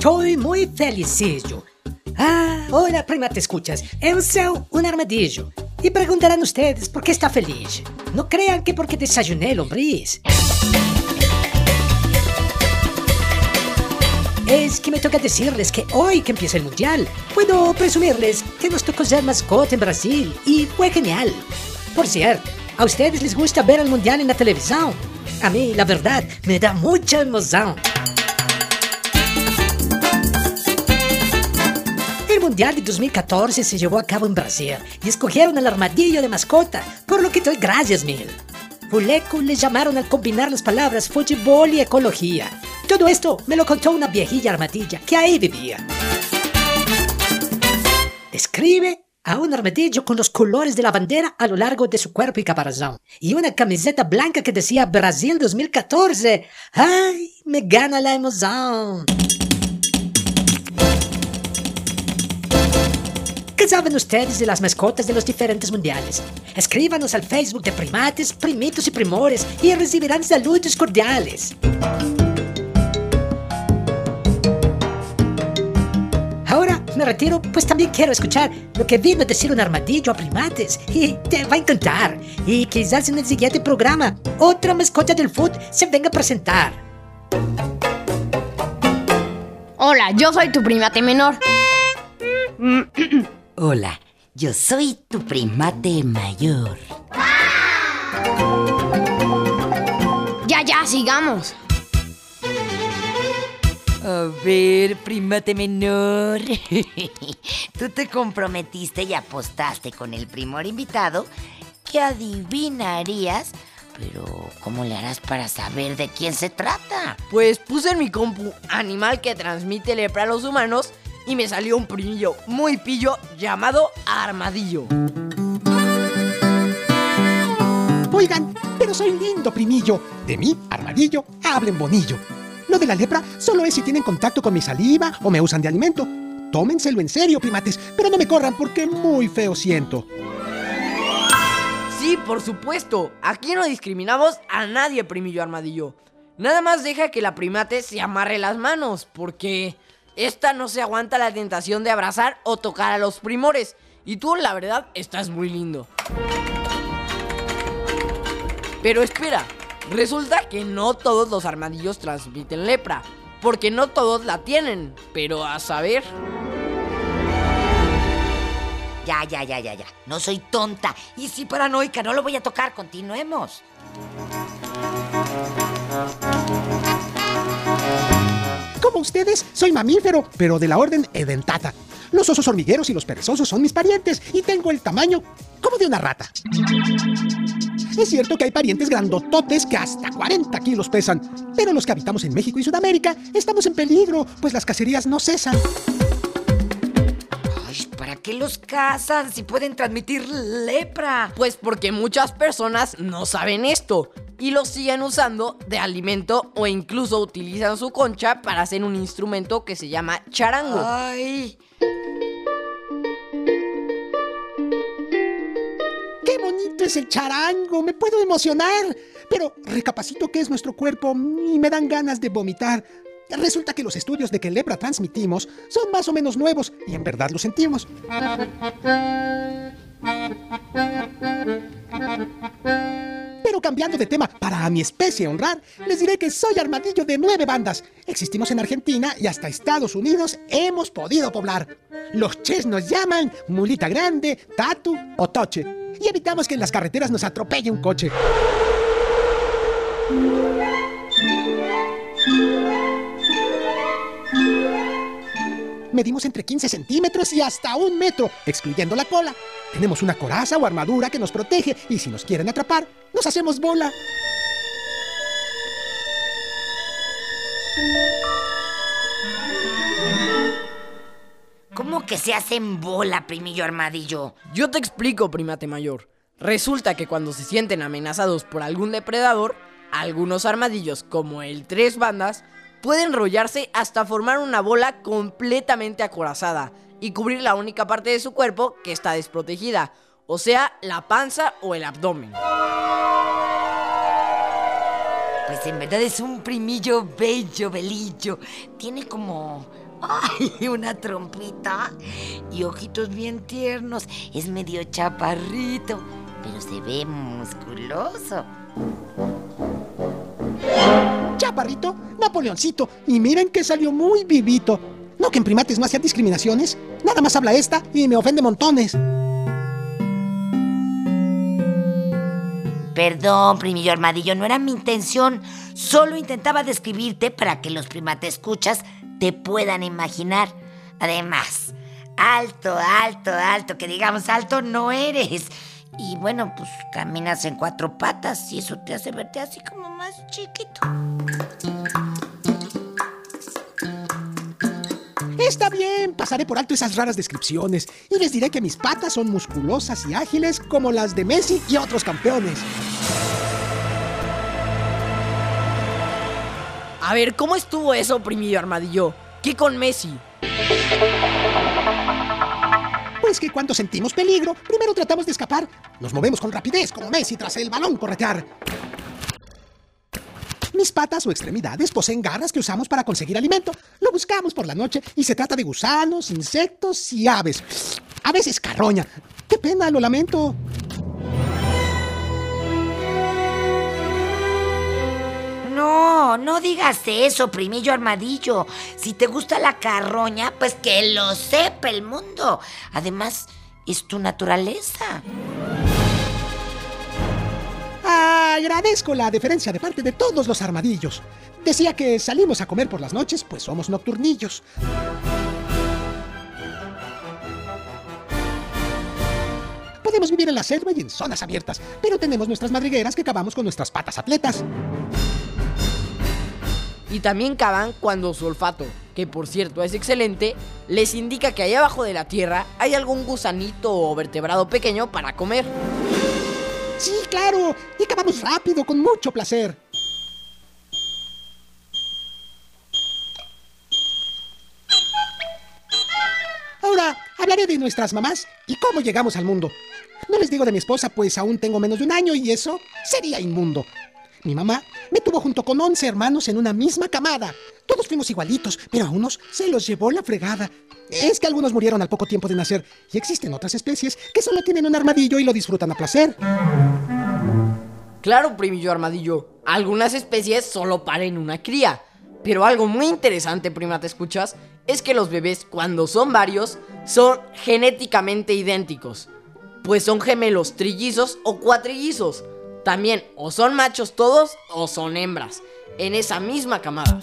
Estoy muy felicillo. Ah, hola, prima, te escuchas. Eu sou un armadillo. Y preguntarán ustedes por qué está feliz. No crean que porque desayuné lombriz. Es que me toca decirles que hoy que empieza el mundial, puedo presumirles que nos tocó ser mascota en Brasil y fue genial. Por cierto, ¿a ustedes les gusta ver el mundial en la televisión? A mí, la verdad, me da mucha emoción. Mundial de 2014 se llevó a cabo en Brasil y escogieron al armadillo de mascota, por lo que doy gracias mil. Fuleco le llamaron al combinar las palabras fútbol y ecología. Todo esto me lo contó una viejilla armadilla que ahí vivía. Describe a un armadillo con los colores de la bandera a lo largo de su cuerpo y caparazón. Y una camiseta blanca que decía Brasil 2014. ¡Ay! Me gana la emoción. ¿Qué saben ustedes de las mascotas de los diferentes mundiales? Escríbanos al Facebook de Primates, Primitos y Primores y recibirán saludos cordiales. Ahora me retiro, pues también quiero escuchar lo que vino a decir un armadillo a primates y te va a encantar. Y quizás en el siguiente programa otra mascota del food se venga a presentar. Hola, yo soy tu primate menor. Hola, yo soy tu primate mayor. Ya, ya, sigamos. A ver, primate menor. Tú te comprometiste y apostaste con el primor invitado que adivinarías, pero ¿cómo le harás para saber de quién se trata? Pues puse en mi compu animal que transmite lepra a los humanos y me salió un primillo muy pillo llamado Armadillo. Oigan, pero soy lindo, primillo. De mí, armadillo, hablen bonillo. Lo de la lepra solo es si tienen contacto con mi saliva o me usan de alimento. Tómenselo en serio, primates, pero no me corran porque muy feo siento. Sí, por supuesto. Aquí no discriminamos a nadie, primillo armadillo. Nada más deja que la primate se amarre las manos, porque esta no se aguanta la tentación de abrazar o tocar a los primores. Y tú, la verdad, estás muy lindo. Pero espera, resulta que no todos los armadillos transmiten lepra, porque no todos la tienen, pero a saber... Ya, ya, ya, ya, ya. No soy tonta y sí paranoica, no lo voy a tocar. Continuemos. Como ustedes, soy mamífero, pero de la orden Edentata. Los osos hormigueros y los perezosos son mis parientes y tengo el tamaño como de una rata. Es cierto que hay parientes grandototes que hasta 40 kilos pesan, pero los que habitamos en México y Sudamérica estamos en peligro, pues las cacerías no cesan. Ay, ¿para qué los cazan si pueden transmitir lepra? Pues porque muchas personas no saben esto y lo siguen usando de alimento o incluso utilizan su concha para hacer un instrumento que se llama charango. Ay, ¡Qué bonito es el charango! ¡Me puedo emocionar! Pero recapacito que es nuestro cuerpo y me dan ganas de vomitar. Resulta que los estudios de que lepra transmitimos son más o menos nuevos y en verdad lo sentimos. Cambiando de tema, para a mi especie honrar, les diré que soy armadillo de nueve bandas. Existimos en Argentina y hasta Estados Unidos hemos podido poblar. Los ches nos llaman mulita grande, tatu o toche. Y evitamos que en las carreteras nos atropelle un coche. Medimos entre 15 centímetros y hasta un metro, excluyendo la cola. Tenemos una coraza o armadura que nos protege y si nos quieren atrapar, nos hacemos bola. ¿Cómo que se hacen bola, primillo armadillo? Yo te explico, primate mayor. Resulta que cuando se sienten amenazados por algún depredador, algunos armadillos, como el tres bandas, pueden enrollarse hasta formar una bola completamente acorazada y cubrir la única parte de su cuerpo que está desprotegida, o sea, la panza o el abdomen. Pues en verdad es un primillo bello, belillo. Tiene como. ¡Ay! Una trompita y ojitos bien tiernos. Es medio chaparrito, pero se ve musculoso. Chaparrito, Napoleoncito, y miren que salió muy vivito. No que en primates no hacían discriminaciones. Nada más habla esta y me ofende montones. Perdón, primillo armadillo, no era mi intención. Solo intentaba describirte para que los primates escuchas te puedan imaginar. Además, alto, alto, alto, que digamos alto no eres. Y bueno, pues caminas en cuatro patas y eso te hace verte así como más chiquito. Está bien, pasaré por alto esas raras descripciones y les diré que mis patas son musculosas y ágiles como las de Messi y otros campeones. A ver, ¿cómo estuvo eso, primillo armadillo? ¿Qué con Messi? Pues que cuando sentimos peligro, primero tratamos de escapar. Nos movemos con rapidez como Messi tras el balón corretear. Mis patas o extremidades poseen garras que usamos para conseguir alimento. Lo buscamos por la noche y se trata de gusanos, insectos y aves. A veces carroña. Qué pena, lo lamento. No, no digas eso, primillo armadillo. Si te gusta la carroña, pues que lo sepa el mundo. Además, es tu naturaleza. Agradezco la deferencia de parte de todos los armadillos. Decía que salimos a comer por las noches, pues somos nocturnillos. Podemos vivir en la selva y en zonas abiertas, pero tenemos nuestras madrigueras que cavamos con nuestras patas atletas. Y también cavan cuando su olfato, que por cierto es excelente, les indica que allá abajo de la tierra hay algún gusanito o vertebrado pequeño para comer. Sí, claro, y cavamos rápido, con mucho placer. Ahora hablaré de nuestras mamás y cómo llegamos al mundo. No les digo de mi esposa, pues aún tengo menos de un año y eso sería inmundo. Mi mamá me tuvo junto con 11 hermanos en una misma camada. Todos fuimos igualitos, pero a unos se los llevó la fregada. Es que algunos murieron al poco tiempo de nacer y existen otras especies que solo tienen un armadillo y lo disfrutan a placer. Claro, primillo armadillo, algunas especies solo paren una cría. Pero algo muy interesante, prima, ¿te escuchas? Es que los bebés, cuando son varios, son genéticamente idénticos. Pues son gemelos trillizos o cuatrillizos. También o son machos todos o son hembras. En esa misma camada.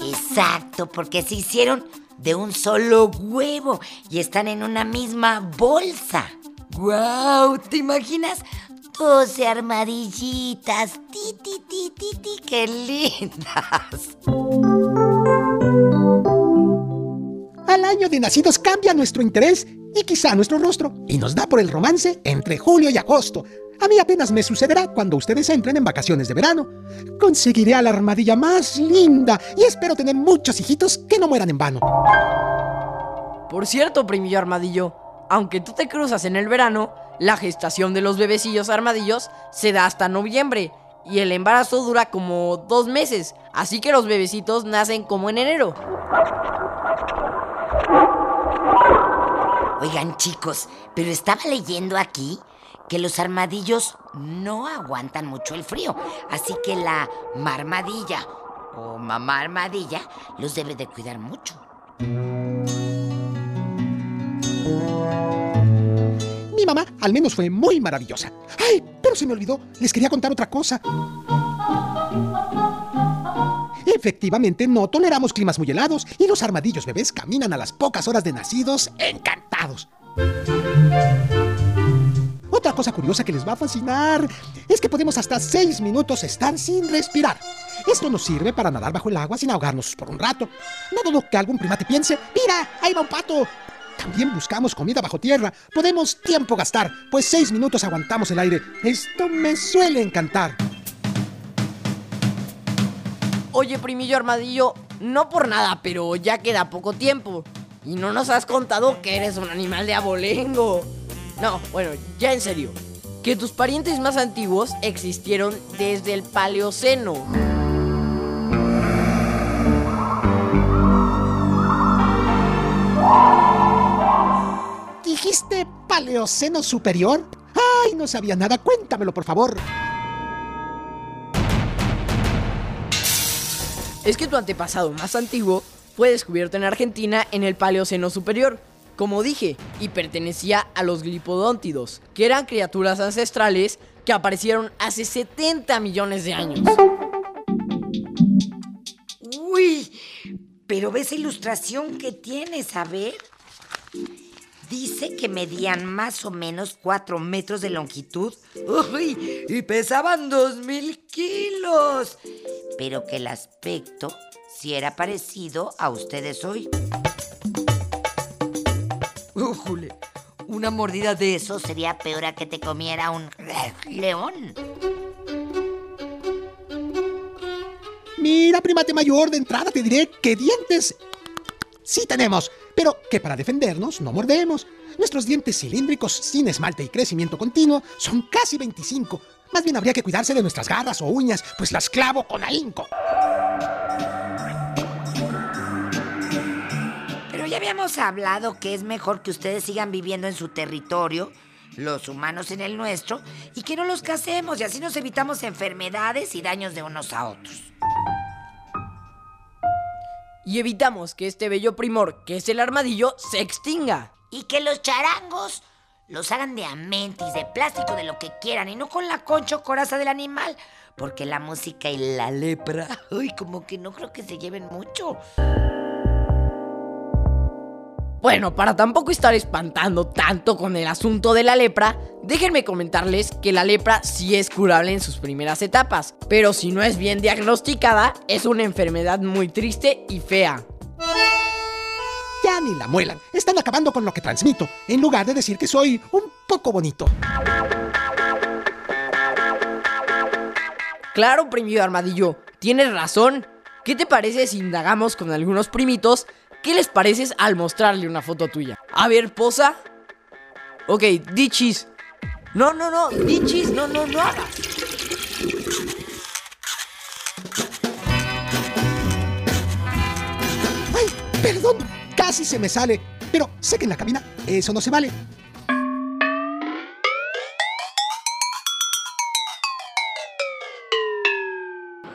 Exacto, porque se hicieron de un solo huevo y están en una misma bolsa. ¡Guau! ¿Te imaginas? 12 armadillitas. Ti, ti, ti, ti, ti, qué lindas. Al año de nacidos cambia nuestro interés y quizá nuestro rostro, y nos da por el romance entre julio y agosto. A mí apenas me sucederá cuando ustedes entren en vacaciones de verano. Conseguiré a la armadilla más linda y espero tener muchos hijitos que no mueran en vano. Por cierto, primillo armadillo, aunque tú te cruzas en el verano, la gestación de los bebecillos armadillos se da hasta noviembre y el embarazo dura como dos meses, así que los bebecitos nacen como en enero. Oigan chicos, pero estaba leyendo aquí que los armadillos no aguantan mucho el frío, así que la marmadilla o mamá armadilla los debe de cuidar mucho. Mi mamá al menos fue muy maravillosa. ¡Ay! Pero se me olvidó. Les quería contar otra cosa. Efectivamente, no toleramos climas muy helados y los armadillos bebés caminan a las pocas horas de nacidos Otra cosa curiosa que les va a fascinar es que podemos hasta seis minutos estar sin respirar. Esto nos sirve para nadar bajo el agua sin ahogarnos por un rato. No dudo que algún primate piense, mira, ahí va un pato. También buscamos comida bajo tierra. Podemos tiempo gastar, pues seis minutos aguantamos el aire. Esto me suele encantar. Oye, primillo armadillo, no por nada, pero ya queda poco tiempo. Y no nos has contado que eres un animal de abolengo. No, bueno, ya en serio. Que tus parientes más antiguos existieron desde el Paleoceno. ¿Dijiste Paleoceno superior? ¡Ay, no sabía nada! Cuéntamelo, por favor. Es que tu antepasado más antiguo fue descubierto en Argentina en el Paleoceno superior, como dije, y pertenecía a los glipodóntidos, que eran criaturas ancestrales que aparecieron hace 70 millones de años. Uy, pero ves esa ilustración que tienes, a ver. Dice que medían más o menos 4 metros de longitud. Uy, y pesaban 2000 kilos. Pero que el aspecto sí era parecido a ustedes hoy. Ujule, una mordida de eso sería peor a que te comiera un león. Mira, primate mayor, de entrada te diré que dientes sí tenemos, pero que para defendernos no mordemos. Nuestros dientes cilíndricos sin esmalte y crecimiento continuo son casi 25. Más bien habría que cuidarse de nuestras garras o uñas, pues las clavo con ahínco. Habíamos hablado que es mejor que ustedes sigan viviendo en su territorio, los humanos en el nuestro, y que no los casemos y así nos evitamos enfermedades y daños de unos a otros. Y evitamos que este bello primor, que es el armadillo, se extinga. Y que los charangos los hagan de amentis, de plástico, de lo que quieran, y no con la concha o coraza del animal, porque la música y la lepra, uy, como que no creo que se lleven mucho. Bueno, para tampoco estar espantando tanto con el asunto de la lepra, déjenme comentarles que la lepra sí es curable en sus primeras etapas, pero si no es bien diagnosticada, es una enfermedad muy triste y fea. Ya ni la muelan. Están acabando con lo que transmito, en lugar de decir que soy un poco bonito. Claro, primido armadillo, tienes razón. ¿Qué te parece si indagamos con algunos primitos? ¿Qué les pareces al mostrarle una foto tuya? A ver, posa. Ok, dichis. No, no, no, dichis, no, no, no hagas. ¡Ay, perdón! Casi se me sale. Pero sé que en la cabina eso no se vale.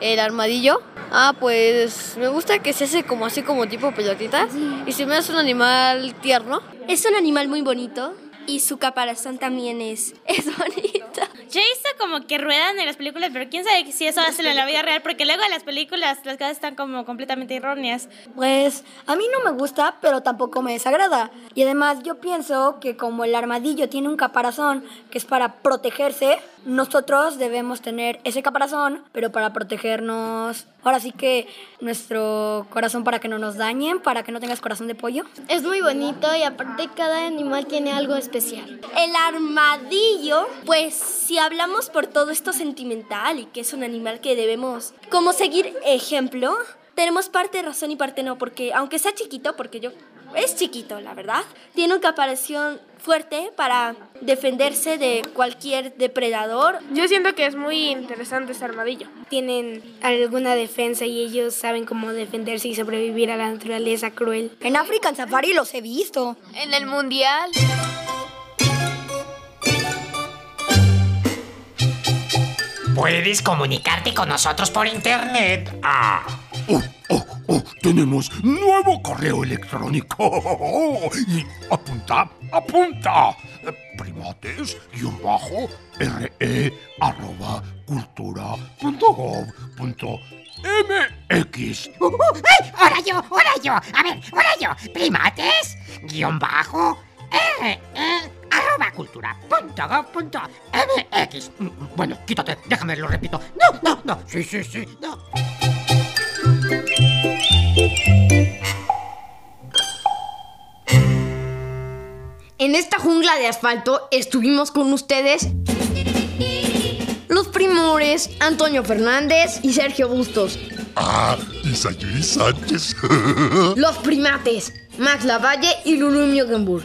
El armadillo. Ah, pues me gusta que se hace como así como tipo pelotita. Y se me hace un animal tierno. Es un animal muy bonito y su caparazón también es, es bonito. Visto como que ruedan en las películas, pero quién sabe si eso hace en la vida real, porque luego en las películas las cosas están como completamente erróneas. Pues a mí no me gusta, pero tampoco me desagrada. Y además yo pienso que como el armadillo tiene un caparazón que es para protegerse, nosotros debemos tener ese caparazón, pero para protegernos. Ahora sí que nuestro corazón para que no nos dañen, para que no tengas corazón de pollo. Es muy bonito y aparte cada animal tiene algo especial. El armadillo, pues si hablamos por todo esto sentimental y que es un animal que debemos como seguir ejemplo, tenemos parte de razón y parte no, porque aunque sea chiquito, porque yo es chiquito, la verdad, tiene una caparación fuerte para defenderse de cualquier depredador. Yo siento que es muy interesante este armadillo. Tienen alguna defensa y ellos saben cómo defenderse y sobrevivir a la naturaleza cruel. En África en Safari los he visto. En el mundial. Puedes comunicarte con nosotros por internet. Ah. Oh, oh, oh, tenemos nuevo correo electrónico. Y apunta, apunta. Primates, guion bajo, re, arroba, cultura, punto gov, punto MX. Uh, uh, ¡Ay! ¡Ahora yo! ¡Ahora yo! A ver, ahora yo. Primates, guion bajo, re, arroba, cultura. Punto go, punto MX. Mm, Bueno, quítate, déjame, lo repito. No, no, no. Sí, sí, sí, no. En esta jungla de asfalto estuvimos con ustedes los primores Antonio Fernández y Sergio Bustos. Ah, y Sayuri Sánchez. Los primates Max Lavalle y Lulu Miogenburg.